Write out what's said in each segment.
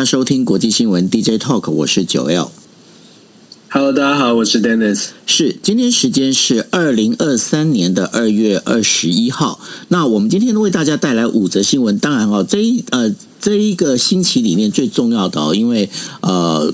家收听国际新闻 DJ Talk，我是九 L。Hello，大家好，我是 Dennis。是，今天时间是二零二三年的二月二十一号。那我们今天为大家带来五则新闻。当然哦，这一呃这一个星期里面最重要的哦，因为呃。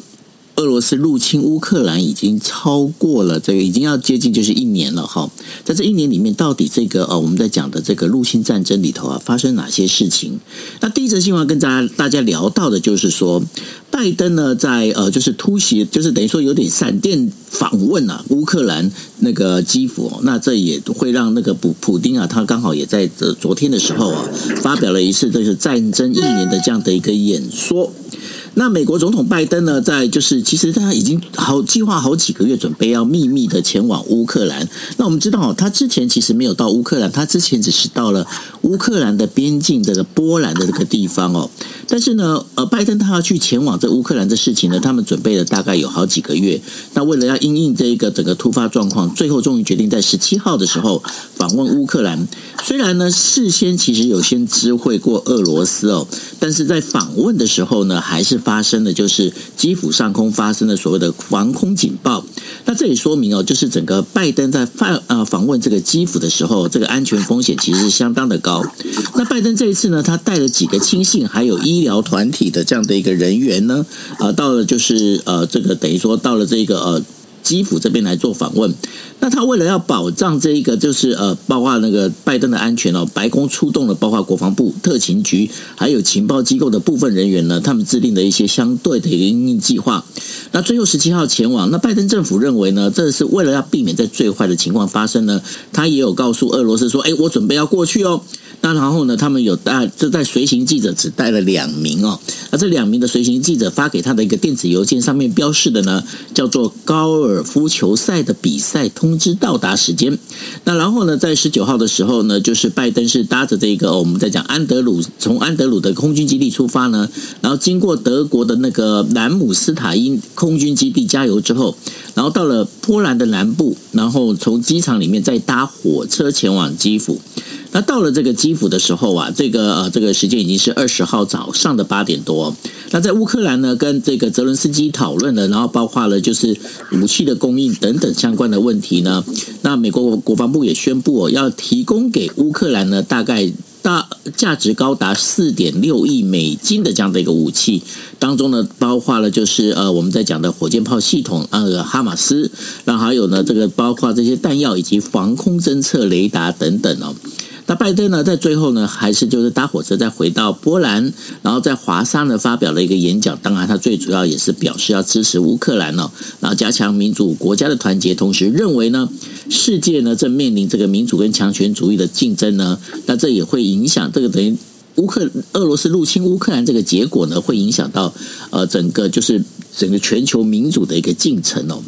俄罗斯入侵乌克兰已经超过了这个，已经要接近就是一年了哈。在这一年里面，到底这个呃，我们在讲的这个入侵战争里头啊，发生哪些事情？那第一则新闻跟大家大家聊到的就是说，拜登呢在呃，就是突袭，就是等于说有点闪电访问啊，乌克兰那个基辅。那这也会让那个普普丁啊，他刚好也在这昨天的时候啊，发表了一次这个战争一年的这样的一个演说。那美国总统拜登呢，在就是其实他已经好计划好几个月，准备要秘密的前往乌克兰。那我们知道，他之前其实没有到乌克兰，他之前只是到了乌克兰的边境这个波兰的这个地方哦。但是呢，呃，拜登他要去前往这乌克兰的事情呢，他们准备了大概有好几个月。那为了要因应这一个整个突发状况，最后终于决定在十七号的时候访问乌克兰。虽然呢，事先其实有先知会过俄罗斯哦，但是在访问的时候呢，还是。发生的就是基辅上空发生的所谓的防空警报，那这也说明哦，就是整个拜登在访呃访问这个基辅的时候，这个安全风险其实是相当的高。那拜登这一次呢，他带了几个亲信，还有医疗团体的这样的一个人员呢，啊，到了就是呃这个等于说到了这个呃。基辅这边来做访问，那他为了要保障这一个，就是呃，包括那个拜登的安全哦，白宫出动了，包括国防部、特勤局，还有情报机构的部分人员呢，他们制定的一些相对的一个因应计划。那最后十七号前往，那拜登政府认为呢，这是为了要避免在最坏的情况发生呢，他也有告诉俄罗斯说，哎，我准备要过去哦。那然后呢，他们有带这在随行记者只带了两名哦。那这两名的随行记者发给他的一个电子邮件上面标示的呢，叫做高尔夫球赛的比赛通知到达时间。那然后呢，在十九号的时候呢，就是拜登是搭着这个我们在讲安德鲁从安德鲁的空军基地出发呢，然后经过德国的那个兰姆斯塔因空军基地加油之后，然后到了波兰的南部，然后从机场里面再搭火车前往基辅。那到了这个基辅的时候啊，这个呃，这个时间已经是二十号早上的八点多。那在乌克兰呢，跟这个泽伦斯基讨论了，然后包括了就是武器的供应等等相关的问题呢。那美国国防部也宣布哦，要提供给乌克兰呢，大概大价值高达四点六亿美金的这样的一个武器，当中呢，包括了就是呃，我们在讲的火箭炮系统，呃，哈马斯，然后还有呢，这个包括这些弹药以及防空侦测雷达等等哦。那拜登呢，在最后呢，还是就是搭火车再回到波兰，然后在华沙呢发表了一个演讲。当然，他最主要也是表示要支持乌克兰哦，然后加强民主国家的团结。同时，认为呢，世界呢正面临这个民主跟强权主义的竞争呢，那这也会影响这个等于乌克俄罗斯入侵乌克兰这个结果呢，会影响到呃整个就是整个全球民主的一个进程哦。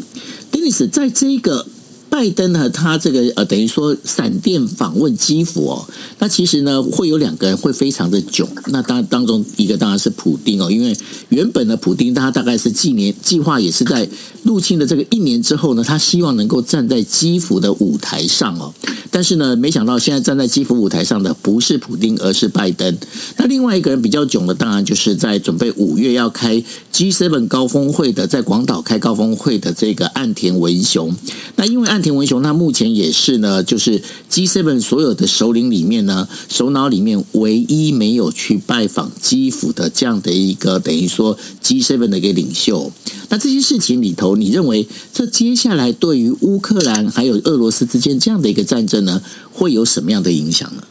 丁律师在这个。拜登呢，他这个呃，等于说闪电访问基辅哦，那其实呢，会有两个人会非常的囧。那当当中一个当然是普丁哦，因为原本的普丁他大概是计年计划也是在入侵的这个一年之后呢，他希望能够站在基辅的舞台上哦。但是呢，没想到现在站在基辅舞台上的不是普丁，而是拜登。那另外一个人比较囧的，当然就是在准备五月要开 G7 高峰会的，在广岛开高峰会的这个岸田文雄。那因为岸田文雄他目前也是呢，就是 G Seven 所有的首领里面呢，首脑里面唯一没有去拜访基辅的这样的一个等于说 G Seven 的一个领袖。那这些事情里头，你认为这接下来对于乌克兰还有俄罗斯之间这样的一个战争呢，会有什么样的影响呢？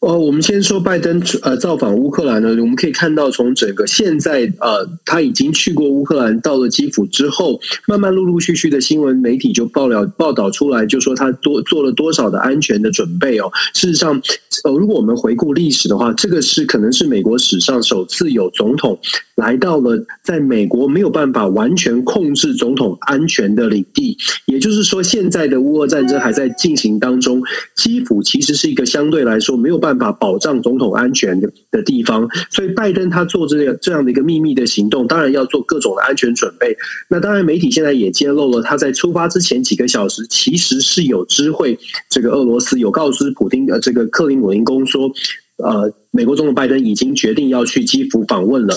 哦，我们先说拜登呃造访乌克兰呢，我们可以看到从整个现在呃他已经去过乌克兰，到了基辅之后，慢慢陆陆续续的新闻媒体就报料报道出来，就说他多做了多少的安全的准备哦。事实上，呃，如果我们回顾历史的话，这个是可能是美国史上首次有总统来到了在美国没有办法完全控制总统安全的领地，也就是说，现在的乌俄战争还在进行当中，基辅其实是一个相对来说没有办法。办法保障总统安全的的地方，所以拜登他做这个这样的一个秘密的行动，当然要做各种的安全准备。那当然，媒体现在也揭露了，他在出发之前几个小时，其实是有知会这个俄罗斯，有告知普京呃这个克林姆林宫说，呃，美国总统拜登已经决定要去基辅访问了。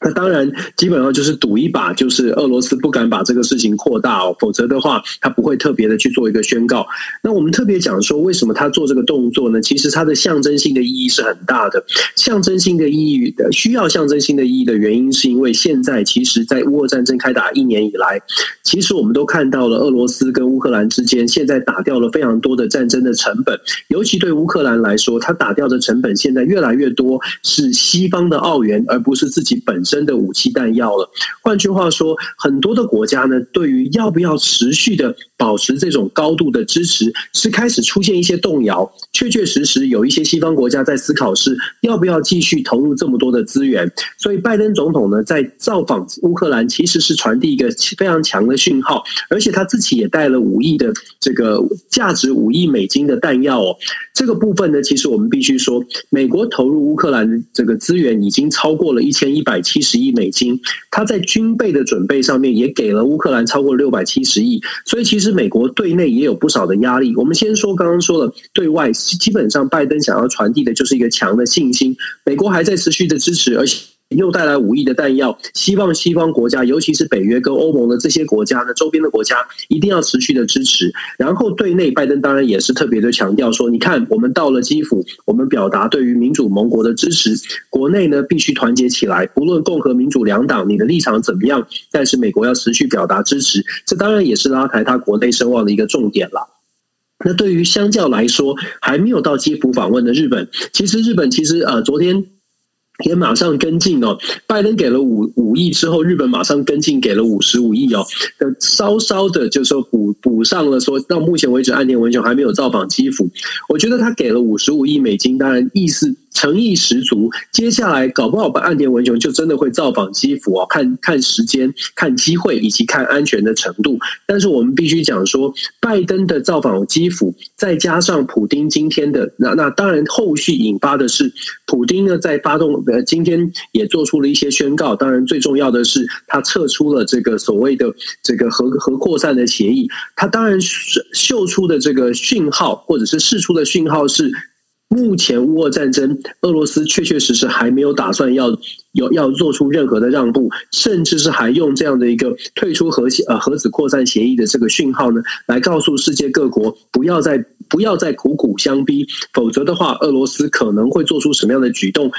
那当然，基本上就是赌一把，就是俄罗斯不敢把这个事情扩大哦，否则的话，他不会特别的去做一个宣告。那我们特别讲说，为什么他做这个动作呢？其实它的象征性的意义是很大的。象征性的意义的需要象征性的意义的原因，是因为现在其实，在乌俄战争开打一年以来，其实我们都看到了俄罗斯跟乌克兰之间现在打掉了非常多的战争的成本，尤其对乌克兰来说，他打掉的成本现在越来越多是西方的澳元，而不是自己本真的武器弹药了。换句话说，很多的国家呢，对于要不要持续的保持这种高度的支持，是开始出现一些动摇。确确实实有一些西方国家在思考是要不要继续投入这么多的资源。所以，拜登总统呢，在造访乌克兰，其实是传递一个非常强的讯号，而且他自己也带了五亿的这个价值五亿美金的弹药哦。这个部分呢，其实我们必须说，美国投入乌克兰这个资源已经超过了一千一百七十亿美金，它在军备的准备上面也给了乌克兰超过六百七十亿，所以其实美国对内也有不少的压力。我们先说刚刚说了，对外基本上拜登想要传递的就是一个强的信心，美国还在持续的支持，而且。又带来五亿的弹药，希望西方国家，尤其是北约跟欧盟的这些国家呢，周边的国家一定要持续的支持。然后对内，拜登当然也是特别的强调说，你看，我们到了基辅，我们表达对于民主盟国的支持。国内呢，必须团结起来，不论共和民主两党你的立场怎么样，但是美国要持续表达支持。这当然也是拉抬他国内声望的一个重点了。那对于相较来说，还没有到基辅访问的日本，其实日本其实呃昨天。也马上跟进哦，拜登给了五五亿之后，日本马上跟进给了五十五亿哦，稍稍的就说补补上了，说到目前为止，岸田文雄还没有造访基辅，我觉得他给了五十五亿美金，当然意思。诚意十足，接下来搞不好把岸田文雄就真的会造访基辅哦，看看时间、看机会以及看安全的程度。但是我们必须讲说，拜登的造访基辅，再加上普丁今天的那那当然后续引发的是，普丁呢在发动呃今天也做出了一些宣告。当然最重要的是，他撤出了这个所谓的这个核核扩散的协议。他当然是秀出的这个讯号，或者是释出的讯号是。目前乌俄战争，俄罗斯确确实实还没有打算要有要做出任何的让步，甚至是还用这样的一个退出核呃核子扩散协议的这个讯号呢，来告诉世界各国不要再不要再苦苦相逼，否则的话，俄罗斯可能会做出什么样的举动？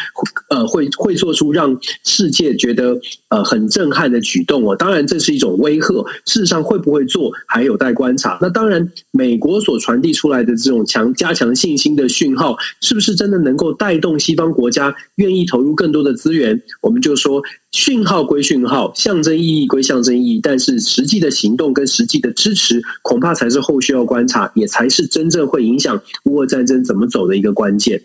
呃，会会做出让世界觉得呃很震撼的举动哦。当然，这是一种威吓，事实上会不会做还有待观察。那当然，美国所传递出来的这种强加强信心的讯号。是不是真的能够带动西方国家愿意投入更多的资源？我们就说讯号归讯号，象征意义归象征意义，但是实际的行动跟实际的支持，恐怕才是后续要观察，也才是真正这会影响乌俄战争怎么走的一个关键。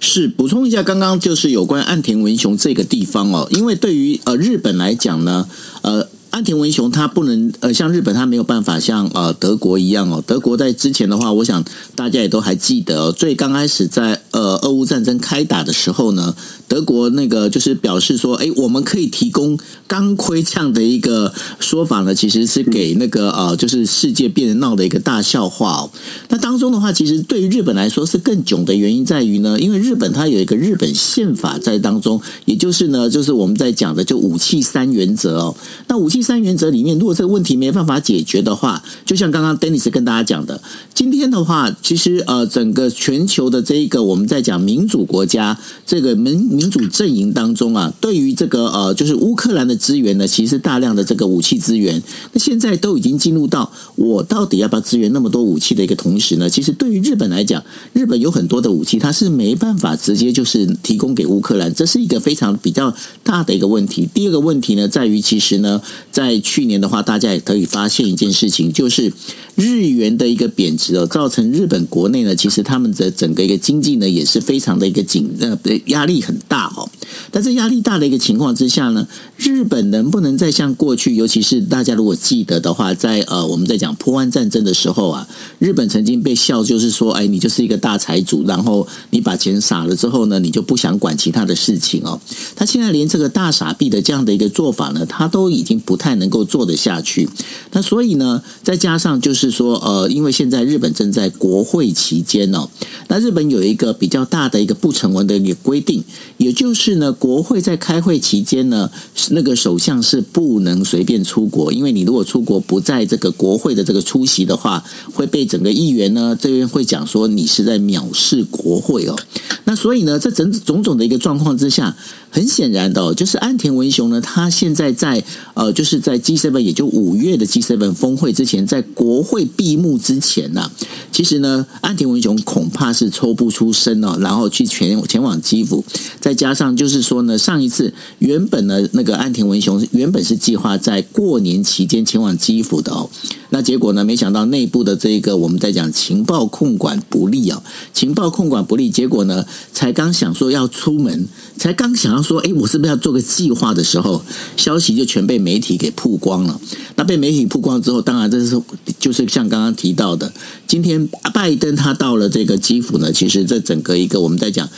是补充一下，刚刚就是有关岸田文雄这个地方哦，因为对于呃日本来讲呢，呃。安田文雄他不能呃像日本他没有办法像呃德国一样哦，德国在之前的话，我想大家也都还记得哦，最刚开始在呃俄乌战争开打的时候呢，德国那个就是表示说，哎，我们可以提供钢盔这样的一个说法呢，其实是给那个呃就是世界变得闹的一个大笑话哦。那当中的话，其实对于日本来说是更囧的原因在于呢，因为日本它有一个日本宪法在当中，也就是呢，就是我们在讲的就武器三原则哦，那武器。三原则里面，如果这个问题没办法解决的话，就像刚刚 Dennis 跟大家讲的，今天的话，其实呃，整个全球的这一个我们在讲民主国家这个民民主阵营当中啊，对于这个呃，就是乌克兰的资源呢，其实大量的这个武器资源，那现在都已经进入到我到底要不要支援那么多武器的一个同时呢，其实对于日本来讲，日本有很多的武器，它是没办法直接就是提供给乌克兰，这是一个非常比较大的一个问题。第二个问题呢，在于其实呢。在去年的话，大家也可以发现一件事情，就是日元的一个贬值哦，造成日本国内呢，其实他们的整个一个经济呢，也是非常的一个紧呃压力很大哦。但在压力大的一个情况之下呢，日本能不能再像过去，尤其是大家如果记得的话，在呃我们在讲波湾战争的时候啊，日本曾经被笑，就是说，哎，你就是一个大财主，然后你把钱撒了之后呢，你就不想管其他的事情哦。他现在连这个大傻逼的这样的一个做法呢，他都已经不太能够做得下去。那所以呢，再加上就是说，呃，因为现在日本正在国会期间哦，那日本有一个比较大的一个不成文的一个规定，也就是呢，国会在开会期间呢，那个首相是不能随便出国，因为你如果出国不在这个国会的这个出席的话，会被整个议员呢这边会讲说你是在藐视国会哦。那所以呢，这整种种的一个状况之下。很显然的，就是岸田文雄呢，他现在在呃，就是在 G7，也就五月的 G7 峰会之前，在国会闭幕之前呢，其实呢，岸田文雄恐怕是抽不出身哦，然后去前前往基辅，再加上就是说呢，上一次原本呢，那个岸田文雄原本是计划在过年期间前往基辅的哦。那结果呢？没想到内部的这个我们在讲情报控管不利啊，情报控管不利，结果呢，才刚想说要出门，才刚想要说，哎，我是不是要做个计划的时候，消息就全被媒体给曝光了。那被媒体曝光之后，当然这是就是像刚刚提到的，今天拜登他到了这个基辅呢，其实这整个一个我们在讲。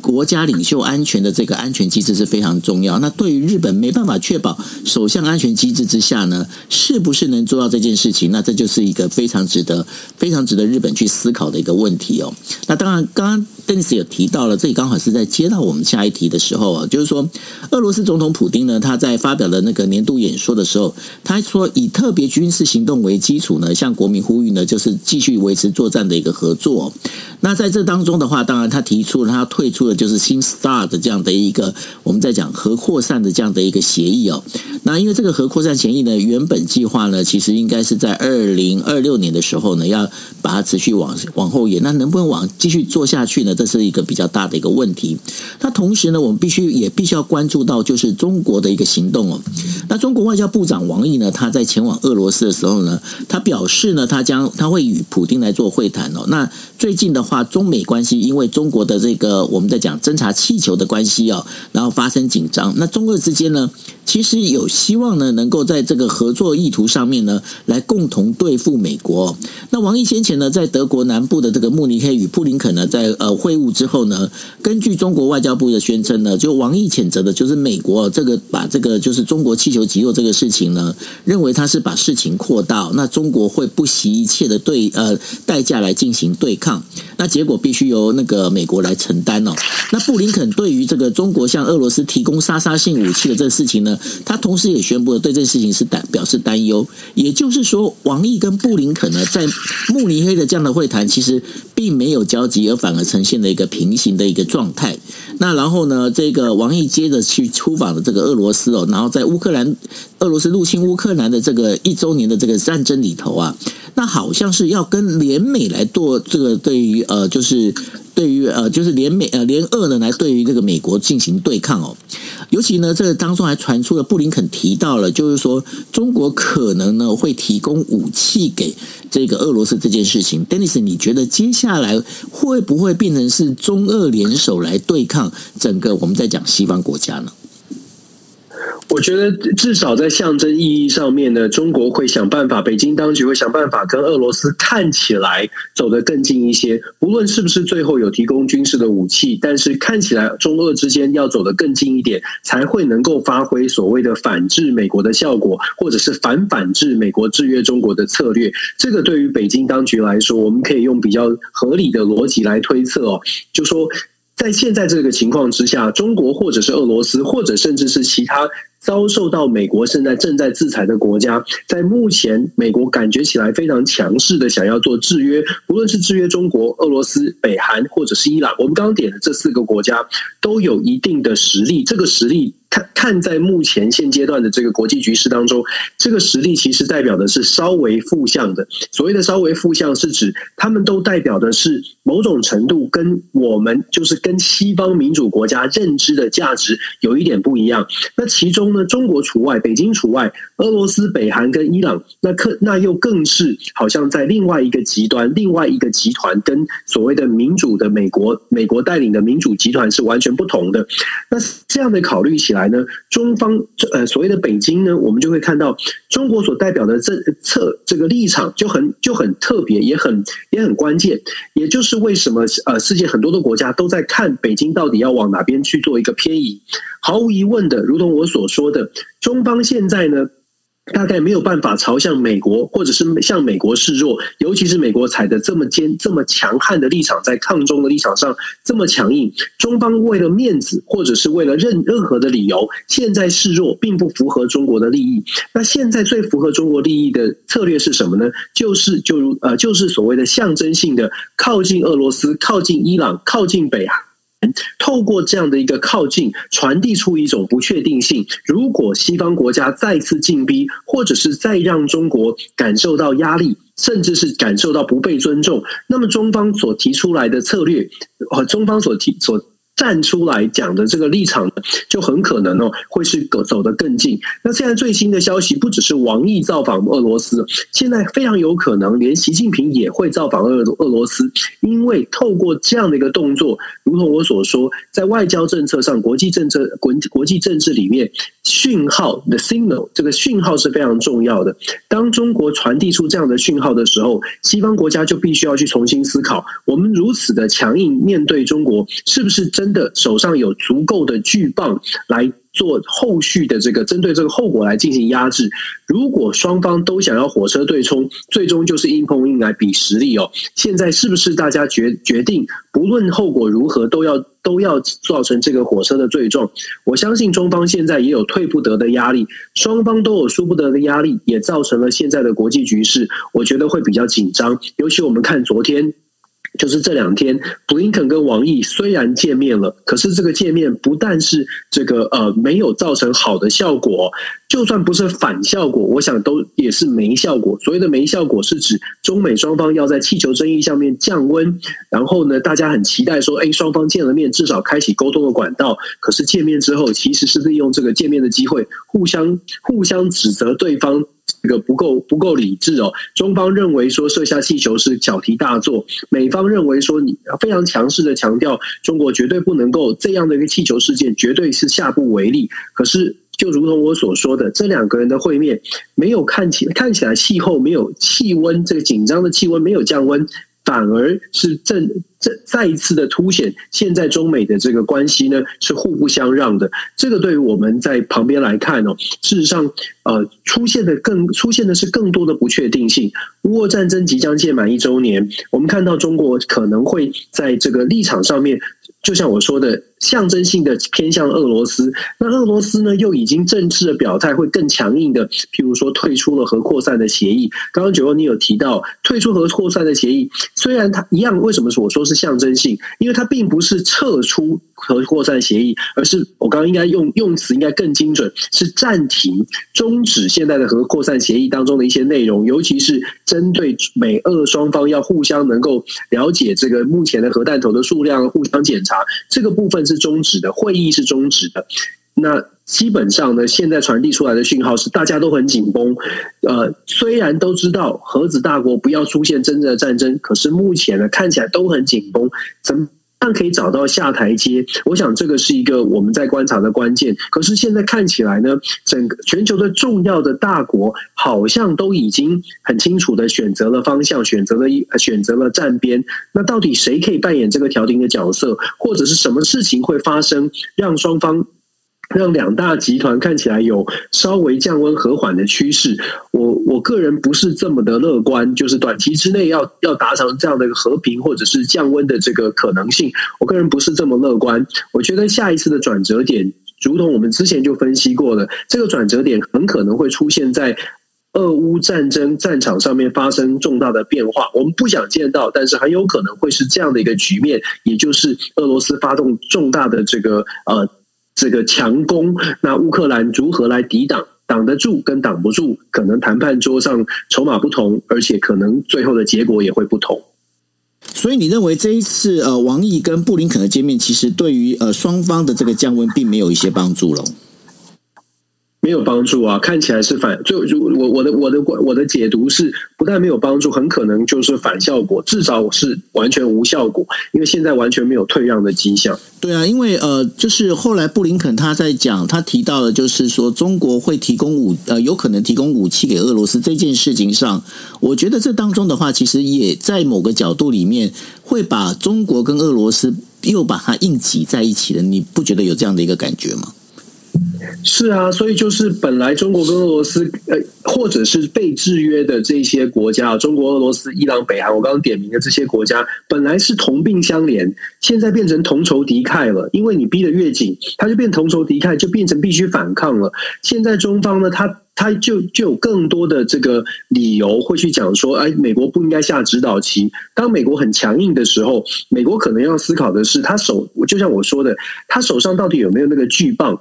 国家领袖安全的这个安全机制是非常重要。那对于日本没办法确保首相安全机制之下呢，是不是能做到这件事情？那这就是一个非常值得、非常值得日本去思考的一个问题哦。那当然，刚刚 Dennis 也提到了，这里刚好是在接到我们下一题的时候啊，就是说，俄罗斯总统普丁呢，他在发表的那个年度演说的时候，他说以特别军事行动为基础呢，向国民呼吁呢，就是继续维持作战的一个合作。那在这当中的话，当然他提出了他退出的就是新 START 的这样的一个我们在讲核扩散的这样的一个协议哦。那因为这个核扩散协议呢，原本计划呢，其实应该是在二零二六年的时候呢，要把它持续往往后延。那能不能往继续做下去呢？这是一个比较大的一个问题。那同时呢，我们必须也必须要关注到就是中国的一个行动哦。那中国外交部长王毅呢，他在前往俄罗斯的时候呢，他表示呢，他将他会与普丁来做会谈哦。那最近的话，中美关系因为中国的这个我们在讲侦察气球的关系哦，然后发生紧张。那中俄之间呢，其实有希望呢，能够在这个合作意图上面呢，来共同对付美国。那王毅先前呢，在德国南部的这个慕尼黑与布林肯呢，在呃会晤之后呢，根据中国外交部的宣称呢，就王毅谴责的就是美国这个把这个就是中国气球击落这个事情呢，认为他是把事情扩大，那中国会不惜一切的对呃代价来进行对抗。那结果必须由那个美国来承担哦。那布林肯对于这个中国向俄罗斯提供杀伤性武器的这个事情呢，他同时也宣布了对这个事情是担表示担忧。也就是说，王毅跟布林肯呢，在慕尼黑的这样的会谈，其实并没有交集，而反而呈现现了一个平行的一个状态。那然后呢，这个王毅接着去出访了这个俄罗斯哦，然后在乌克兰，俄罗斯入侵乌克兰的这个一周年的这个战争里头啊。那好像是要跟联美来做这个，对于呃，就是对于呃，就是联美呃联俄呢来对于这个美国进行对抗哦。尤其呢，这个当中还传出了布林肯提到了，就是说中国可能呢会提供武器给这个俄罗斯这件事情。Dennis，你觉得接下来会不会变成是中俄联手来对抗整个我们在讲西方国家呢？我觉得至少在象征意义上面呢，中国会想办法，北京当局会想办法跟俄罗斯看起来走得更近一些。无论是不是最后有提供军事的武器，但是看起来中俄之间要走得更近一点，才会能够发挥所谓的反制美国的效果，或者是反反制美国制约中国的策略。这个对于北京当局来说，我们可以用比较合理的逻辑来推测哦，就说在现在这个情况之下，中国或者是俄罗斯，或者甚至是其他。遭受到美国现在正在制裁的国家，在目前美国感觉起来非常强势的想要做制约，无论是制约中国、俄罗斯、北韩或者是伊朗，我们刚刚点的这四个国家都有一定的实力，这个实力看看在目前现阶段的这个国际局势当中，这个实力其实代表的是稍微负向的。所谓的稍微负向，是指他们都代表的是某种程度跟我们就是跟西方民主国家认知的价值有一点不一样。那其中呢，中国除外，北京除外，俄罗斯、北韩跟伊朗，那可那又更是好像在另外一个极端，另外一个集团跟所谓的民主的美国，美国带领的民主集团是完全不同的。那这样的考虑起来。来呢，中方呃所谓的北京呢，我们就会看到中国所代表的这侧这个立场就很就很特别，也很也很关键。也就是为什么呃世界很多的国家都在看北京到底要往哪边去做一个偏移。毫无疑问的，如同我所说的，中方现在呢。大概没有办法朝向美国，或者是向美国示弱，尤其是美国踩的这么坚、这么强悍的立场，在抗中的立场上这么强硬，中方为了面子，或者是为了任任何的理由，现在示弱，并不符合中国的利益。那现在最符合中国利益的策略是什么呢？就是就如呃，就是所谓的象征性的靠近俄罗斯、靠近伊朗、靠近北韩。透过这样的一个靠近，传递出一种不确定性。如果西方国家再次进逼，或者是再让中国感受到压力，甚至是感受到不被尊重，那么中方所提出来的策略，和中方所提所。站出来讲的这个立场，就很可能哦，会是走得更近。那现在最新的消息，不只是王毅造访俄罗斯，现在非常有可能连习近平也会造访俄俄罗斯，因为透过这样的一个动作，如同我所说，在外交政策上、国际政策、国国际政治里面，讯号，the signal 这个讯号是非常重要的。当中国传递出这样的讯号的时候，西方国家就必须要去重新思考：我们如此的强硬面对中国，是不是真？的手上有足够的巨棒来做后续的这个针对这个后果来进行压制。如果双方都想要火车对冲，最终就是硬碰硬来比实力哦。现在是不是大家决决定，不论后果如何，都要都要造成这个火车的对撞？我相信中方现在也有退不得的压力，双方都有输不得的压力，也造成了现在的国际局势，我觉得会比较紧张。尤其我们看昨天。就是这两天，布林肯跟王毅虽然见面了，可是这个见面不但是这个呃没有造成好的效果，就算不是反效果，我想都也是没效果。所谓的没效果，是指中美双方要在气球争议上面降温，然后呢，大家很期待说，哎，双方见了面，至少开启沟通的管道。可是见面之后，其实是利用这个见面的机会，互相互相指责对方。这个不够不够理智哦。中方认为说射下气球是小题大做，美方认为说你非常强势的强调中国绝对不能够这样的一个气球事件绝对是下不为例。可是就如同我所说的，这两个人的会面没有看起看起来气候没有气温这个紧张的气温没有降温。反而是正再再一次的凸显，现在中美的这个关系呢是互不相让的。这个对于我们在旁边来看哦，事实上呃出现的更出现的是更多的不确定性。乌俄战争即将届满一周年，我们看到中国可能会在这个立场上面。就像我说的，象征性的偏向俄罗斯，那俄罗斯呢又已经正式的表态，会更强硬的，譬如说退出了核扩散的协议。刚刚九欧你有提到退出核扩散的协议，虽然它一样，为什么说我说是象征性？因为它并不是撤出核扩散协议，而是我刚刚应该用用词应该更精准，是暂停、终止现在的核扩散协议当中的一些内容，尤其是针对美俄双方要互相能够了解这个目前的核弹头的数量，互相检查。这个部分是终止的，会议是终止的。那基本上呢，现在传递出来的讯号是大家都很紧绷。呃，虽然都知道核子大国不要出现真正的战争，可是目前呢，看起来都很紧绷。怎但可以找到下台阶？我想这个是一个我们在观察的关键。可是现在看起来呢，整个全球的重要的大国好像都已经很清楚的选择了方向，选择了一选择了站边。那到底谁可以扮演这个调停的角色，或者是什么事情会发生，让双方？让两大集团看起来有稍微降温和缓的趋势，我我个人不是这么的乐观，就是短期之内要要达成这样的一个和平或者是降温的这个可能性，我个人不是这么乐观。我觉得下一次的转折点，如同我们之前就分析过的，这个转折点很可能会出现在俄乌战争战场上面发生重大的变化，我们不想见到，但是很有可能会是这样的一个局面，也就是俄罗斯发动重大的这个呃。这个强攻，那乌克兰如何来抵挡？挡得住跟挡不住，可能谈判桌上筹码不同，而且可能最后的结果也会不同。所以你认为这一次呃，王毅跟布林肯的见面，其实对于呃双方的这个降温，并没有一些帮助了。没有帮助啊！看起来是反，就如我我的我的我的解读是，不但没有帮助，很可能就是反效果，至少是完全无效果，因为现在完全没有退让的迹象。对啊，因为呃，就是后来布林肯他在讲，他提到的就是说中国会提供武呃，有可能提供武器给俄罗斯这件事情上，我觉得这当中的话，其实也在某个角度里面会把中国跟俄罗斯又把它硬挤在一起了，你不觉得有这样的一个感觉吗？是啊，所以就是本来中国跟俄罗斯，呃，或者是被制约的这些国家，中国、俄罗斯、伊朗、北韩，我刚刚点名的这些国家，本来是同病相怜，现在变成同仇敌忾了。因为你逼得越紧，他就变同仇敌忾，就变成必须反抗了。现在中方呢，他他就就有更多的这个理由会去讲说，哎，美国不应该下指导棋。当美国很强硬的时候，美国可能要思考的是，他手就像我说的，他手上到底有没有那个巨棒？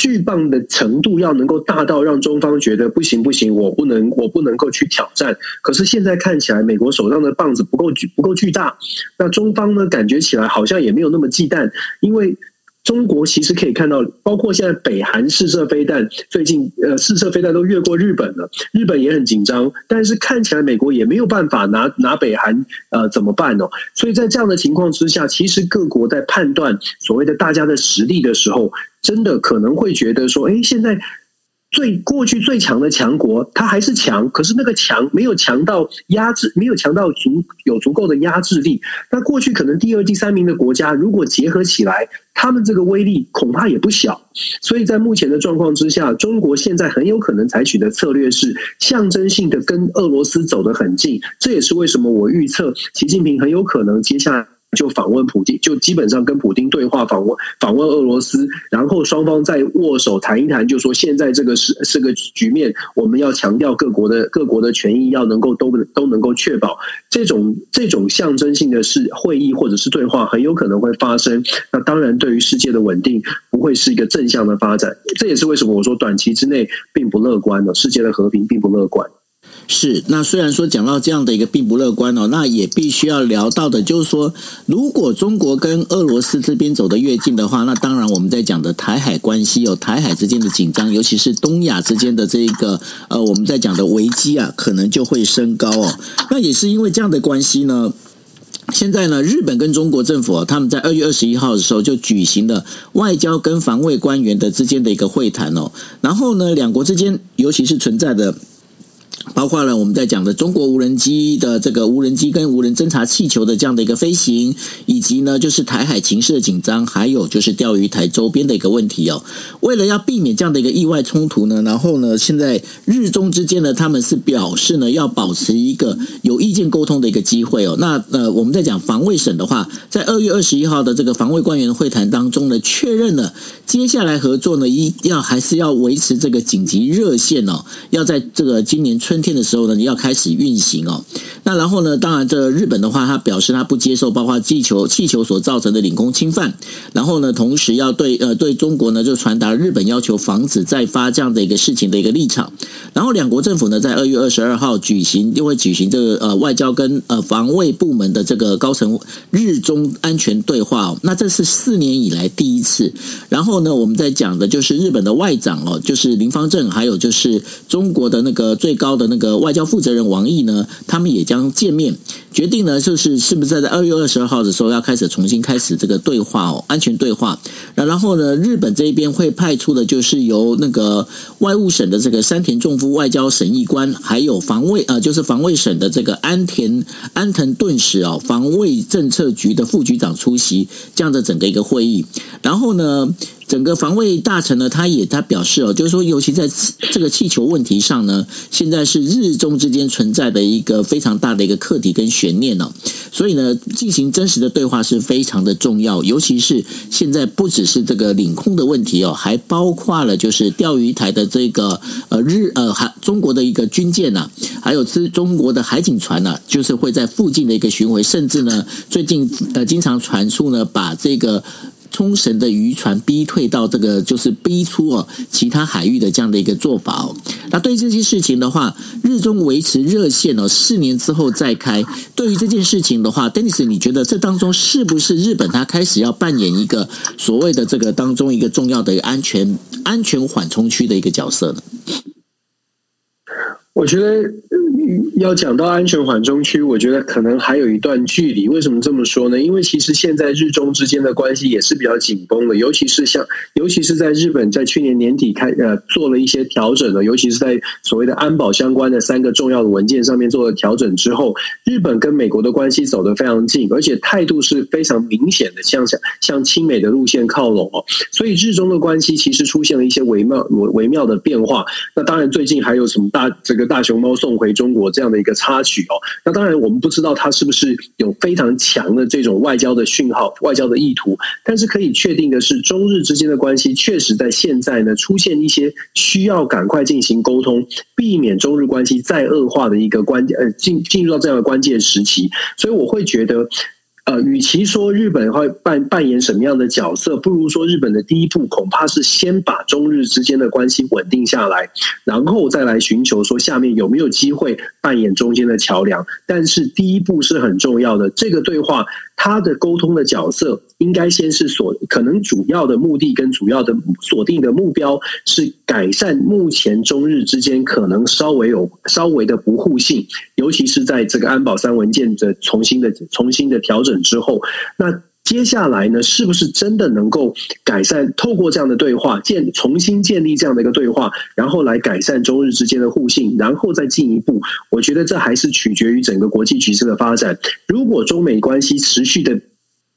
巨棒的程度要能够大到让中方觉得不行不行，我不能我不能够去挑战。可是现在看起来，美国手上的棒子不够巨不够巨大，那中方呢，感觉起来好像也没有那么忌惮，因为。中国其实可以看到，包括现在北韩试射飞弹，最近呃试射飞弹都越过日本了，日本也很紧张。但是看起来美国也没有办法拿拿北韩呃怎么办呢？所以在这样的情况之下，其实各国在判断所谓的大家的实力的时候，真的可能会觉得说，哎，现在。最过去最强的强国，它还是强，可是那个强没有强到压制，没有强到足有足够的压制力。那过去可能第二、第三名的国家，如果结合起来，他们这个威力恐怕也不小。所以在目前的状况之下，中国现在很有可能采取的策略是象征性的跟俄罗斯走得很近。这也是为什么我预测习近平很有可能接下来。就访问普京，就基本上跟普京对话，访问访问俄罗斯，然后双方再握手谈一谈，就说现在这个是是个局面，我们要强调各国的各国的权益要能够都都能够确保这种这种象征性的是会议或者是对话很有可能会发生。那当然，对于世界的稳定不会是一个正向的发展。这也是为什么我说短期之内并不乐观的，世界的和平并不乐观。是，那虽然说讲到这样的一个并不乐观哦，那也必须要聊到的，就是说，如果中国跟俄罗斯这边走得越近的话，那当然我们在讲的台海关系有台海之间的紧张，尤其是东亚之间的这个呃，我们在讲的危机啊，可能就会升高哦。那也是因为这样的关系呢，现在呢，日本跟中国政府啊，他们在二月二十一号的时候就举行了外交跟防卫官员的之间的一个会谈哦，然后呢，两国之间尤其是存在的。包括了我们在讲的中国无人机的这个无人机跟无人侦察气球的这样的一个飞行，以及呢就是台海情势的紧张，还有就是钓鱼台周边的一个问题哦。为了要避免这样的一个意外冲突呢，然后呢现在日中之间呢他们是表示呢要保持一个有意见沟通的一个机会哦。那呃我们在讲防卫省的话，在二月二十一号的这个防卫官员会谈当中呢，确认了接下来合作呢一要还是要维持这个紧急热线哦，要在这个今年春天的时候呢，你要开始运行哦。那然后呢，当然这日本的话，他表示他不接受包括气球气球所造成的领空侵犯。然后呢，同时要对呃对中国呢就传达日本要求防止再发这样的一个事情的一个立场。然后两国政府呢在二月二十二号举行，又会举行这个呃外交跟呃防卫部门的这个高层日中安全对话哦。那这是四年以来第一次。然后呢，我们在讲的就是日本的外长哦，就是林芳正，还有就是中国的那个最高的那个外交负责人王毅呢，他们也将见面，决定呢就是是不是在二月二十二号的时候要开始重新开始这个对话哦，安全对话。那然后呢，日本这一边会派出的就是由那个外务省的这个山田重夫外交审议官，还有防卫啊、呃，就是防卫省的这个安田安藤顿时哦，防卫政策局的副局长出席这样的整个一个会议。然后呢，整个防卫大臣呢，他也他表示哦，就是说，尤其在这个气球问题上呢，现在是日中之间存在的一个非常大的一个课题跟悬念呢，所以呢，进行真实的对话是非常的重要，尤其是现在不只是这个领空的问题哦，还包括了就是钓鱼台的这个呃日呃海中国的一个军舰呐，还有之中国的海警船呐，就是会在附近的一个巡回，甚至呢，最近呃经常传出呢，把这个。冲绳的渔船逼退到这个就是逼出哦其他海域的这样的一个做法哦。那对于这些事情的话，日中维持热线哦，四年之后再开。对于这件事情的话，Dennis，你觉得这当中是不是日本它开始要扮演一个所谓的这个当中一个重要的安全安全缓冲区的一个角色呢？我觉得要讲到安全缓冲区，我觉得可能还有一段距离。为什么这么说呢？因为其实现在日中之间的关系也是比较紧绷的，尤其是像，尤其是在日本在去年年底开呃做了一些调整的，尤其是在所谓的安保相关的三个重要的文件上面做了调整之后，日本跟美国的关系走得非常近，而且态度是非常明显的向向向亲美的路线靠拢哦。所以日中的关系其实出现了一些微妙微妙的变化。那当然最近还有什么大这个。大熊猫送回中国这样的一个插曲哦，那当然我们不知道它是不是有非常强的这种外交的讯号、外交的意图，但是可以确定的是，中日之间的关系确实在现在呢出现一些需要赶快进行沟通，避免中日关系再恶化的一个关呃进进入到这样的关键时期，所以我会觉得。呃，与其说日本会扮扮演什么样的角色，不如说日本的第一步恐怕是先把中日之间的关系稳定下来，然后再来寻求说下面有没有机会扮演中间的桥梁。但是第一步是很重要的，这个对话。他的沟通的角色应该先是锁，可能主要的目的跟主要的锁定的目标是改善目前中日之间可能稍微有稍微的不互信，尤其是在这个安保三文件的重新的重新的调整之后，那。接下来呢，是不是真的能够改善？透过这样的对话，建重新建立这样的一个对话，然后来改善中日之间的互信，然后再进一步。我觉得这还是取决于整个国际局势的发展。如果中美关系持续的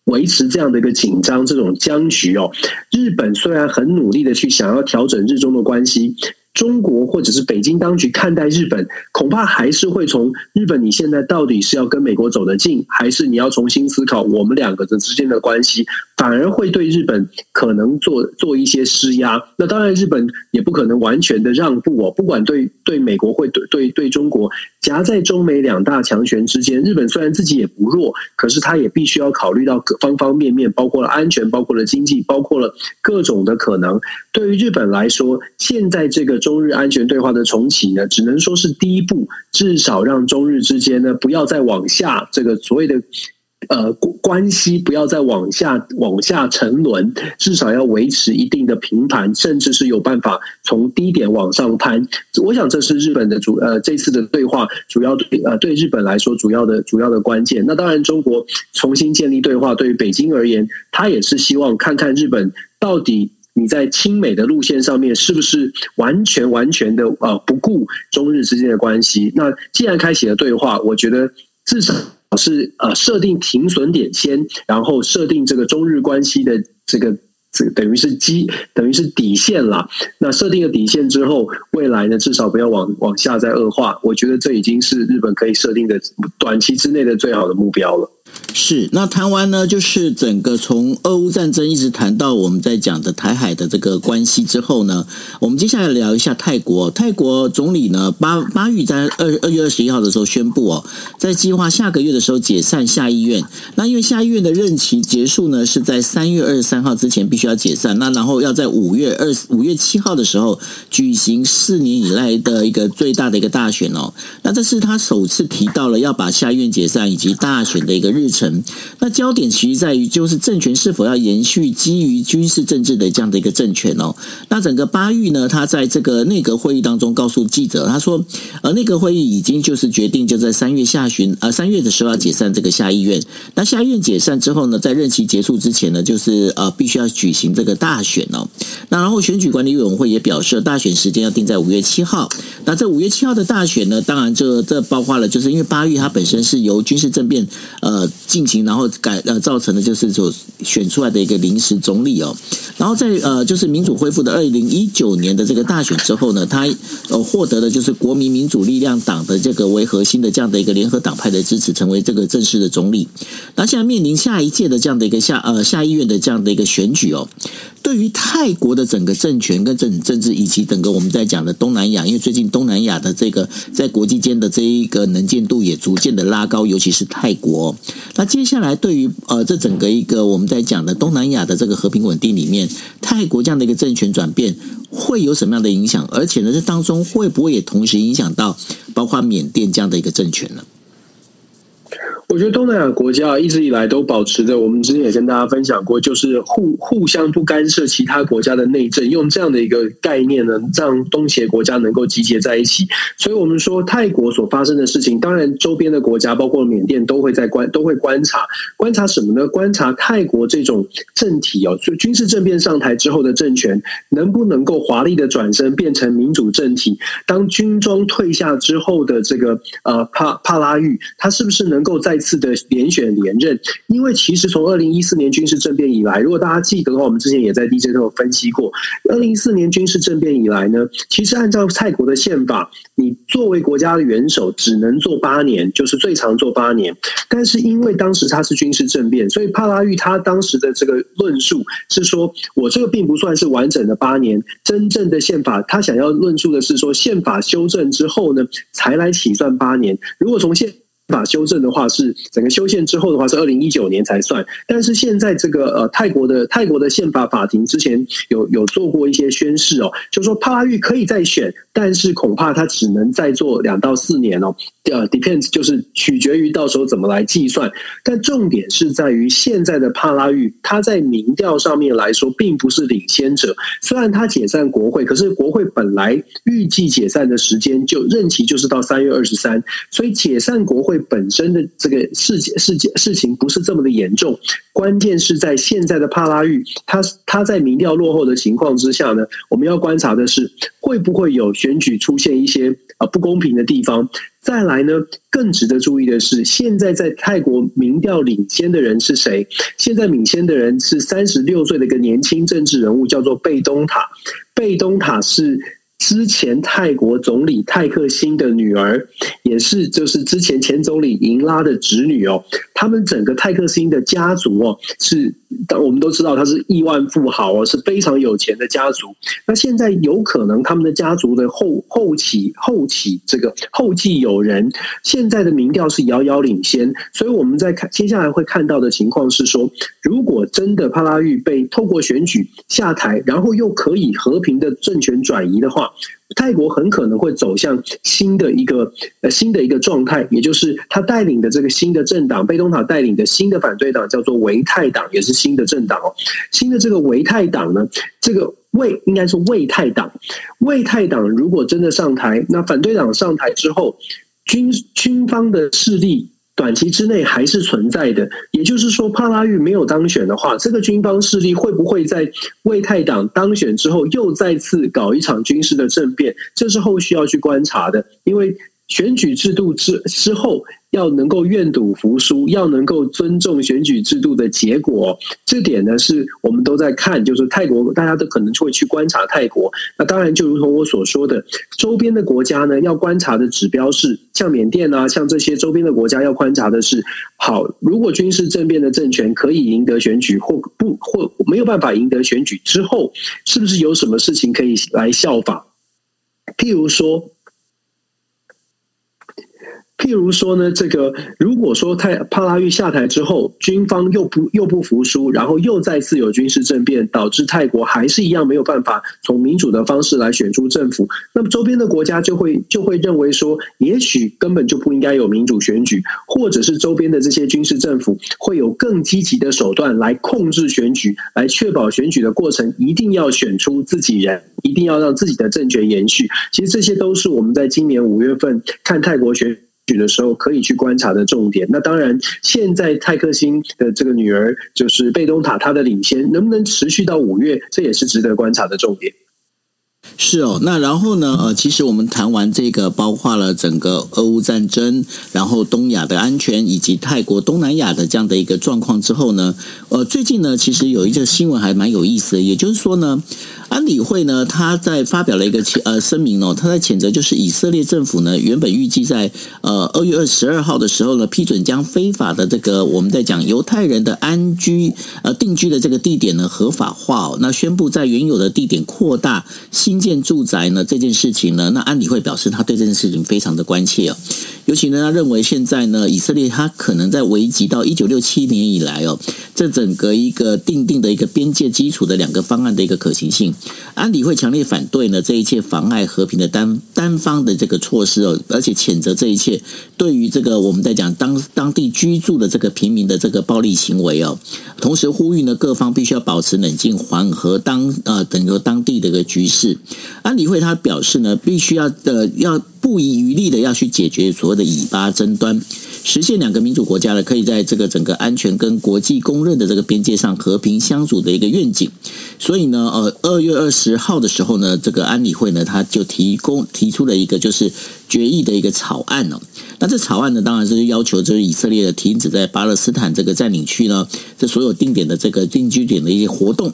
维持这样的一个紧张、这种僵局哦，日本虽然很努力的去想要调整日中的关系。中国或者是北京当局看待日本，恐怕还是会从日本，你现在到底是要跟美国走得近，还是你要重新思考我们两个的之间的关系？反而会对日本可能做做一些施压。那当然，日本也不可能完全的让步哦。不管对对美国，会对对对中国，夹在中美两大强权之间，日本虽然自己也不弱，可是他也必须要考虑到各方方面面，包括了安全，包括了经济，包括了各种的可能。对于日本来说，现在这个中日安全对话的重启呢，只能说是第一步，至少让中日之间呢不要再往下这个所谓的呃关系不要再往下往下沉沦，至少要维持一定的平盘，甚至是有办法从低点往上攀。我想这是日本的主呃这次的对话主要对呃对日本来说主要的主要的关键。那当然，中国重新建立对话，对于北京而言，他也是希望看看日本到底。你在亲美的路线上面是不是完全完全的呃不顾中日之间的关系？那既然开启了对话，我觉得至少是呃设定停损点先，然后设定这个中日关系的这个这等于是基等于是底线啦。那设定了底线之后，未来呢至少不要往往下再恶化。我觉得这已经是日本可以设定的短期之内的最好的目标了。是，那谈完呢，就是整个从俄乌战争一直谈到我们在讲的台海的这个关系之后呢，我们接下来聊一下泰国。泰国总理呢，巴巴育在二二月二十一号的时候宣布哦，在计划下个月的时候解散下议院。那因为下议院的任期结束呢，是在三月二十三号之前必须要解散。那然后要在五月二五月七号的时候举行四年以来的一个最大的一个大选哦。那这是他首次提到了要把下议院解散以及大选的一个日。日程，那焦点其实在于，就是政权是否要延续基于军事政治的这样的一个政权哦。那整个巴育呢，他在这个内阁会议当中告诉记者，他说，呃，内阁会议已经就是决定，就在三月下旬，呃，三月的时候要解散这个下议院。那下议院解散之后呢，在任期结束之前呢，就是呃，必须要举行这个大选哦。那然后选举管理委员会也表示，大选时间要定在五月七号。那这五月七号的大选呢，当然这这包括了，就是因为巴育他本身是由军事政变，呃。进行，然后改呃造成的就是所选出来的一个临时总理哦，然后在呃就是民主恢复的二零一九年的这个大选之后呢，他呃获得了就是国民民主力量党的这个为核心的这样的一个联合党派的支持，成为这个正式的总理。那现在面临下一届的这样的一个下呃下议院的这样的一个选举哦。对于泰国的整个政权跟政政治，以及整个我们在讲的东南亚，因为最近东南亚的这个在国际间的这一个能见度也逐渐的拉高，尤其是泰国。那接下来对于呃这整个一个我们在讲的东南亚的这个和平稳定里面，泰国这样的一个政权转变会有什么样的影响？而且呢，这当中会不会也同时影响到包括缅甸这样的一个政权呢？我觉得东南亚国家一直以来都保持着，我们之前也跟大家分享过，就是互互相不干涉其他国家的内政，用这样的一个概念呢，让东协国家能够集结在一起。所以，我们说泰国所发生的事情，当然周边的国家，包括缅甸，都会在观都会观察，观察什么呢？观察泰国这种政体哦，就军事政变上台之后的政权，能不能够华丽的转身变成民主政体？当军装退下之后的这个呃帕帕拉育，他是不是能够再次的连选连任，因为其实从二零一四年军事政变以来，如果大家记得的话，我们之前也在 DJ 都有分析过。二零一四年军事政变以来呢，其实按照泰国的宪法，你作为国家的元首只能做八年，就是最长做八年。但是因为当时他是军事政变，所以帕拉育他当时的这个论述是说，我这个并不算是完整的八年，真正的宪法他想要论述的是说，宪法修正之后呢，才来起算八年。如果从宪法修正的话是整个修宪之后的话是二零一九年才算，但是现在这个呃泰国的泰国的宪法法庭之前有有做过一些宣誓哦，就说帕拉育可以再选，但是恐怕他只能再做两到四年哦。呃，depends 就是取决于到时候怎么来计算，但重点是在于现在的帕拉育，他在民调上面来说并不是领先者。虽然他解散国会，可是国会本来预计解散的时间就任期就是到三月二十三，所以解散国会本身的这个事件事件事情不是这么的严重。关键是在现在的帕拉育，他他在民调落后的情况之下呢，我们要观察的是会不会有选举出现一些呃不公平的地方。再来呢，更值得注意的是，现在在泰国民调领先的人是谁？现在领先的人是三十六岁的一个年轻政治人物，叫做贝东塔。贝东塔是。之前泰国总理泰克辛的女儿，也是就是之前前总理英拉的侄女哦。他们整个泰克辛的家族哦，是但我们都知道他是亿万富豪哦，是非常有钱的家族。那现在有可能他们的家族的后后起后起这个后继有人，现在的民调是遥遥领先。所以我们在看接下来会看到的情况是说，如果真的帕拉育被透过选举下台，然后又可以和平的政权转移的话。泰国很可能会走向新的一个呃新的一个状态，也就是他带领的这个新的政党，贝东塔带领的新的反对党叫做维泰党，也是新的政党哦。新的这个维泰党呢，这个魏应该是魏泰党，魏泰党如果真的上台，那反对党上台之后，军军方的势力。短期之内还是存在的，也就是说，帕拉育没有当选的话，这个军方势力会不会在卫泰党当选之后又再次搞一场军事的政变？这是后续要去观察的，因为选举制度之之后。要能够愿赌服输，要能够尊重选举制度的结果，这点呢是我们都在看。就是泰国，大家都可能会去观察泰国。那当然，就如同我所说的，周边的国家呢，要观察的指标是像缅甸啊，像这些周边的国家要观察的是：好，如果军事政变的政权可以赢得选举，或不或没有办法赢得选举之后，是不是有什么事情可以来效仿？譬如说。譬如说呢，这个如果说泰帕拉育下台之后，军方又不又不服输，然后又再次有军事政变，导致泰国还是一样没有办法从民主的方式来选出政府，那么周边的国家就会就会认为说，也许根本就不应该有民主选举，或者是周边的这些军事政府会有更积极的手段来控制选举，来确保选举的过程一定要选出自己人，一定要让自己的政权延续。其实这些都是我们在今年五月份看泰国选举的时候可以去观察的重点。那当然，现在泰克星的这个女儿就是贝东塔，她的领先能不能持续到五月，这也是值得观察的重点。是哦，那然后呢？呃，其实我们谈完这个，包括了整个俄乌战争，然后东亚的安全，以及泰国、东南亚的这样的一个状况之后呢，呃，最近呢，其实有一个新闻还蛮有意思的，也就是说呢。安理会呢，他在发表了一个呃声明哦，他在谴责就是以色列政府呢，原本预计在呃二月二十二号的时候呢，批准将非法的这个我们在讲犹太人的安居呃定居的这个地点呢合法化哦，那宣布在原有的地点扩大新建住宅呢这件事情呢，那安理会表示他对这件事情非常的关切哦，尤其呢他认为现在呢以色列他可能在危及到一九六七年以来哦，这整个一个定定的一个边界基础的两个方案的一个可行性。安理会强烈反对呢这一切妨碍和平的单单方的这个措施哦，而且谴责这一切对于这个我们在讲当当地居住的这个平民的这个暴力行为哦，同时呼吁呢各方必须要保持冷静，缓和当呃整个当地的一个局势。安理会他表示呢，必须要呃要不遗余力的要去解决所谓的以巴争端。实现两个民主国家呢，可以在这个整个安全跟国际公认的这个边界上和平相处的一个愿景。所以呢，呃，二月二十号的时候呢，这个安理会呢，他就提供提出了一个就是决议的一个草案哦。那这草案呢，当然是要求就是以色列的停止在巴勒斯坦这个占领区呢，这所有定点的这个定居点的一些活动。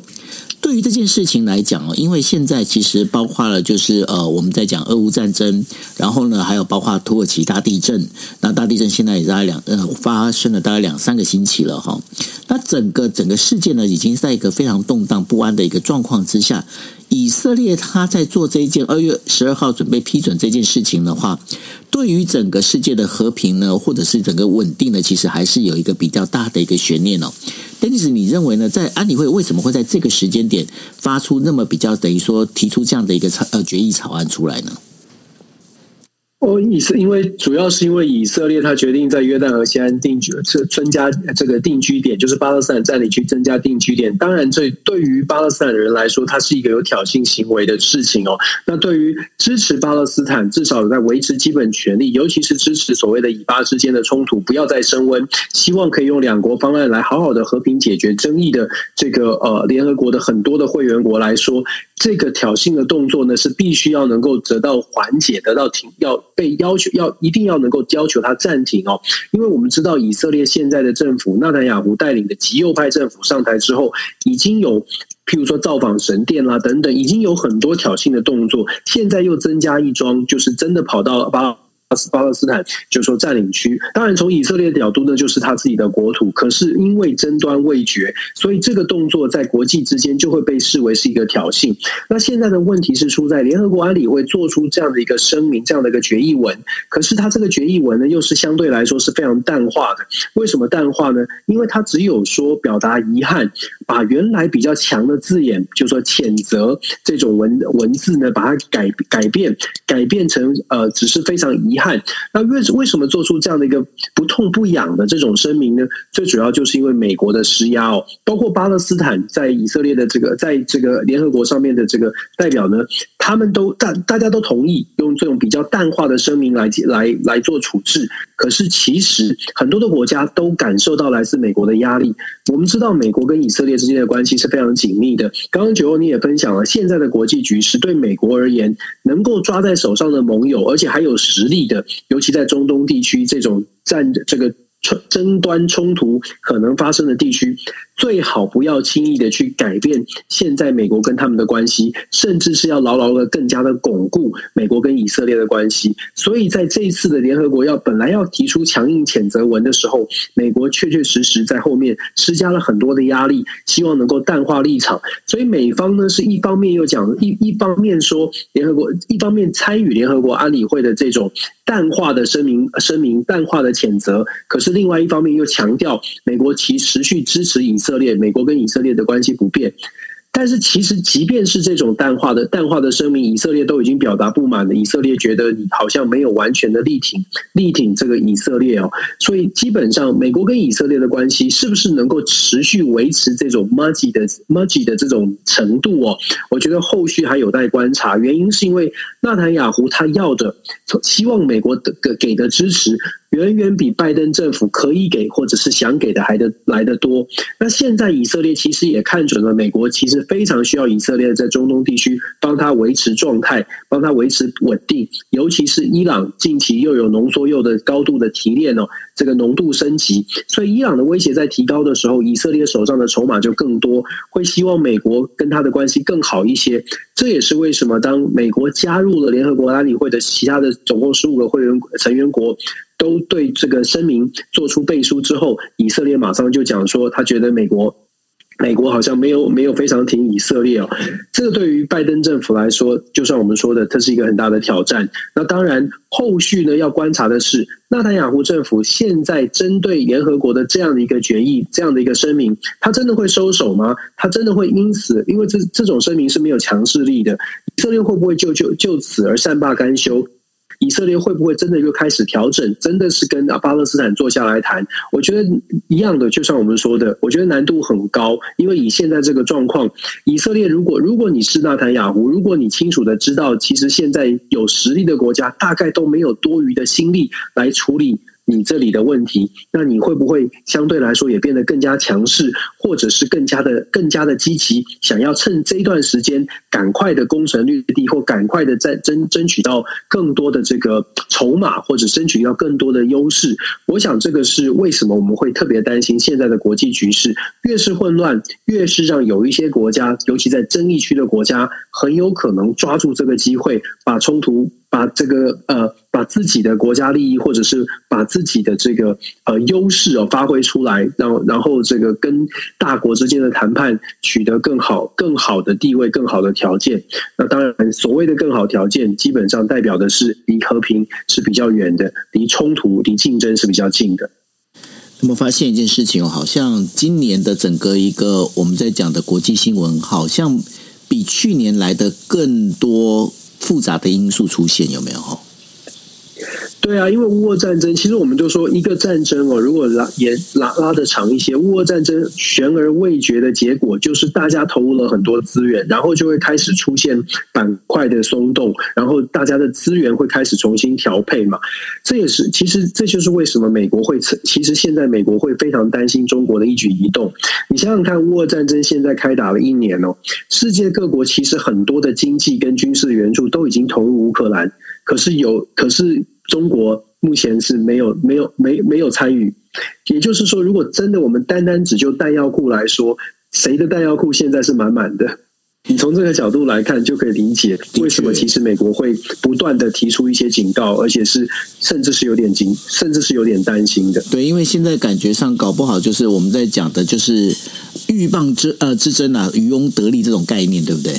对于这件事情来讲哦，因为现在其实包括了就是呃，我们在讲俄乌战争，然后呢，还有包括土耳其大地震。那大地震现在也在两呃发生了大概两三个星期了哈。那整个整个世界呢，已经在一个非常动荡不安的一个状况之下。以色列他在做这一件二月十二号准备批准这件事情的话，对于整个世界的和平呢，或者是整个稳定呢，其实还是有一个比较大的一个悬念哦。但是你认为呢？在安理会为什么会在这个时间点发出那么比较等于说提出这样的一个草呃决议草案出来呢？哦，以色因为主要是因为以色列他决定在约旦河西岸定居，这增加这个定居点，就是巴勒斯坦占领区增加定居点。当然，这对于巴勒斯坦人来说，它是一个有挑衅行为的事情哦。那对于支持巴勒斯坦，至少在维持基本权利，尤其是支持所谓的以巴之间的冲突不要再升温，希望可以用两国方案来好好的和平解决争议的这个呃联合国的很多的会员国来说，这个挑衅的动作呢是必须要能够得到缓解，得到停要。被要求要一定要能够要求他暂停哦，因为我们知道以色列现在的政府，纳坦雅胡带领的极右派政府上台之后，已经有譬如说造访神殿啦等等，已经有很多挑衅的动作，现在又增加一桩，就是真的跑到巴巴勒斯坦，就是说占领区。当然，从以色列的角度呢，就是他自己的国土。可是因为争端未决，所以这个动作在国际之间就会被视为是一个挑衅。那现在的问题是出在联合国安理会做出这样的一个声明，这样的一个决议文。可是他这个决议文呢，又是相对来说是非常淡化的。为什么淡化呢？因为他只有说表达遗憾，把原来比较强的字眼，就是说谴责这种文文字呢，把它改改变，改变成呃，只是非常遗。憾，那为为什么做出这样的一个不痛不痒的这种声明呢？最主要就是因为美国的施压哦，包括巴勒斯坦在以色列的这个在这个联合国上面的这个代表呢，他们都大大家都同意用这种比较淡化的声明来来来做处置。可是其实很多的国家都感受到来自美国的压力。我们知道美国跟以色列之间的关系是非常紧密的。刚刚九欧你也分享了，现在的国际局势对美国而言，能够抓在手上的盟友，而且还有实力的，尤其在中东地区这种战这个争端冲突可能发生的地区。最好不要轻易的去改变现在美国跟他们的关系，甚至是要牢牢的更加的巩固美国跟以色列的关系。所以在这一次的联合国要本来要提出强硬谴责文的时候，美国确确实实在后面施加了很多的压力，希望能够淡化立场。所以美方呢是一方面又讲一一方面说联合国，一方面参与联合国安理会的这种淡化的声明声明淡化的谴责，可是另外一方面又强调美国其持续支持以色。色列，美国跟以色列的关系不变。但是其实，即便是这种淡化的淡化的声明，以色列都已经表达不满了。以色列觉得你好像没有完全的力挺力挺这个以色列哦，所以基本上美国跟以色列的关系是不是能够持续维持这种 muddy 的 muddy 的这种程度哦？我觉得后续还有待观察。原因是因为纳坦雅胡他要的，希望美国的给的支持。远远比拜登政府可以给或者是想给的还得来得多。那现在以色列其实也看准了美国其实非常需要以色列在中东地区帮他维持状态，帮他维持稳定。尤其是伊朗近期又有浓缩铀的高度的提炼哦，这个浓度升级，所以伊朗的威胁在提高的时候，以色列手上的筹码就更多，会希望美国跟他的关系更好一些。这也是为什么当美国加入了联合国安理会的其他的总共十五个会员成员国。都对这个声明做出背书之后，以色列马上就讲说，他觉得美国，美国好像没有没有非常挺以色列哦。这个对于拜登政府来说，就像我们说的，这是一个很大的挑战。那当然，后续呢要观察的是，纳坦雅胡政府现在针对联合国的这样的一个决议，这样的一个声明，他真的会收手吗？他真的会因此，因为这这种声明是没有强制力的，以色列会不会就就就此而善罢甘休？以色列会不会真的又开始调整？真的是跟巴勒斯坦坐下来谈？我觉得一样的，就像我们说的，我觉得难度很高，因为以现在这个状况，以色列如果如果你是纳坦雅胡，如果你清楚的知道，其实现在有实力的国家大概都没有多余的心力来处理。你这里的问题，那你会不会相对来说也变得更加强势，或者是更加的更加的积极，想要趁这一段时间赶快的攻城略地，或赶快的再争争取到更多的这个筹码，或者争取到更多的优势？我想这个是为什么我们会特别担心现在的国际局势越是混乱，越是让有一些国家，尤其在争议区的国家，很有可能抓住这个机会，把冲突。把这个呃，把自己的国家利益，或者是把自己的这个呃优势哦发挥出来，然后然后这个跟大国之间的谈判取得更好更好的地位、更好的条件。那当然，所谓的更好条件，基本上代表的是离和平是比较远的，离冲突、离竞争是比较近的。那么发现一件事情哦，好像今年的整个一个我们在讲的国际新闻，好像比去年来的更多。复杂的因素出现有没有？对啊，因为乌俄战争，其实我们就说一个战争哦，如果拉延拉拉的长一些，乌俄战争悬而未决的结果就是大家投入了很多资源，然后就会开始出现板块的松动，然后大家的资源会开始重新调配嘛。这也是其实这就是为什么美国会其实现在美国会非常担心中国的一举一动。你想想看，乌俄战争现在开打了一年哦，世界各国其实很多的经济跟军事援助都已经投入乌克兰，可是有可是。中国目前是没有、没有、没没有参与。也就是说，如果真的我们单单只就弹药库来说，谁的弹药库现在是满满的？你从这个角度来看，就可以理解为什么其实美国会不断的提出一些警告，而且是甚至是有点惊，甚至是有点担心的。对，因为现在感觉上搞不好就是我们在讲的就是鹬蚌之呃之争啊，渔翁得利这种概念，对不对？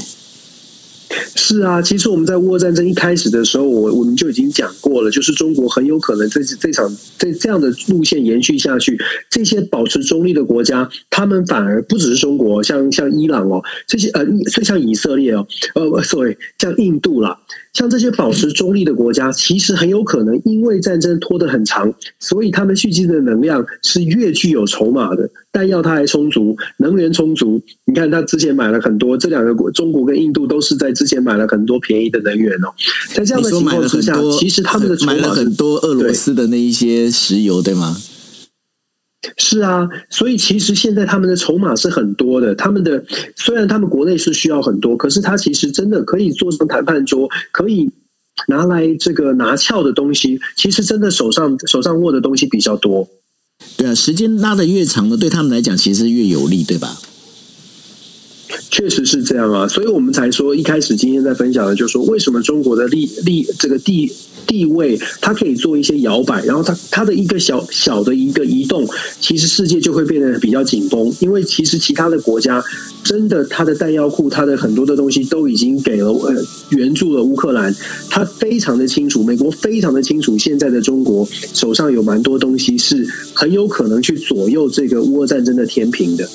是啊，其实我们在乌俄战争一开始的时候，我我们就已经讲过了，就是中国很有可能这这场这这样的路线延续下去，这些保持中立的国家，他们反而不只是中国，像像伊朗哦，这些呃，像以色列哦，呃，sorry，像印度啦。像这些保持中立的国家，其实很有可能因为战争拖得很长，所以他们蓄积的能量是越具有筹码的，弹药它还充足，能源充足。你看，他之前买了很多，这两个国，中国跟印度都是在之前买了很多便宜的能源哦。在这样的情况之下，其实他们的筹码买了很多俄罗斯的那一些石油，对，对吗？是啊，所以其实现在他们的筹码是很多的。他们的虽然他们国内是需要很多，可是他其实真的可以做成谈判桌，可以拿来这个拿翘的东西，其实真的手上手上握的东西比较多。对啊，时间拉的越长呢，对他们来讲其实越有利，对吧？确实是这样啊，所以我们才说一开始今天在分享的，就是说为什么中国的利利这个地。地位，它可以做一些摇摆，然后它它的一个小小的一个移动，其实世界就会变得比较紧绷。因为其实其他的国家真的，它的弹药库，它的很多的东西都已经给了呃援助了乌克兰。他非常的清楚，美国非常的清楚，现在的中国手上有蛮多东西是很有可能去左右这个乌俄战争的天平的。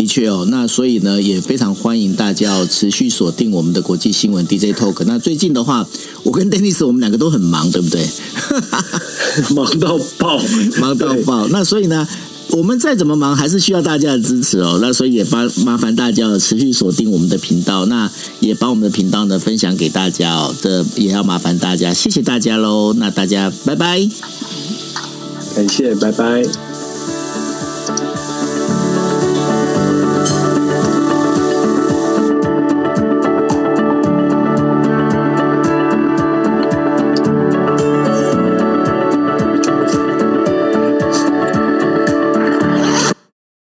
的确哦，那所以呢，也非常欢迎大家持续锁定我们的国际新闻 DJ Talk。那最近的话，我跟 Dennis 我们两个都很忙，对不对？忙到爆，忙到爆。那所以呢，我们再怎么忙，还是需要大家的支持哦。那所以也麻麻烦大家持续锁定我们的频道，那也把我们的频道呢分享给大家哦。这也要麻烦大家，谢谢大家喽。那大家拜拜，感谢，拜拜。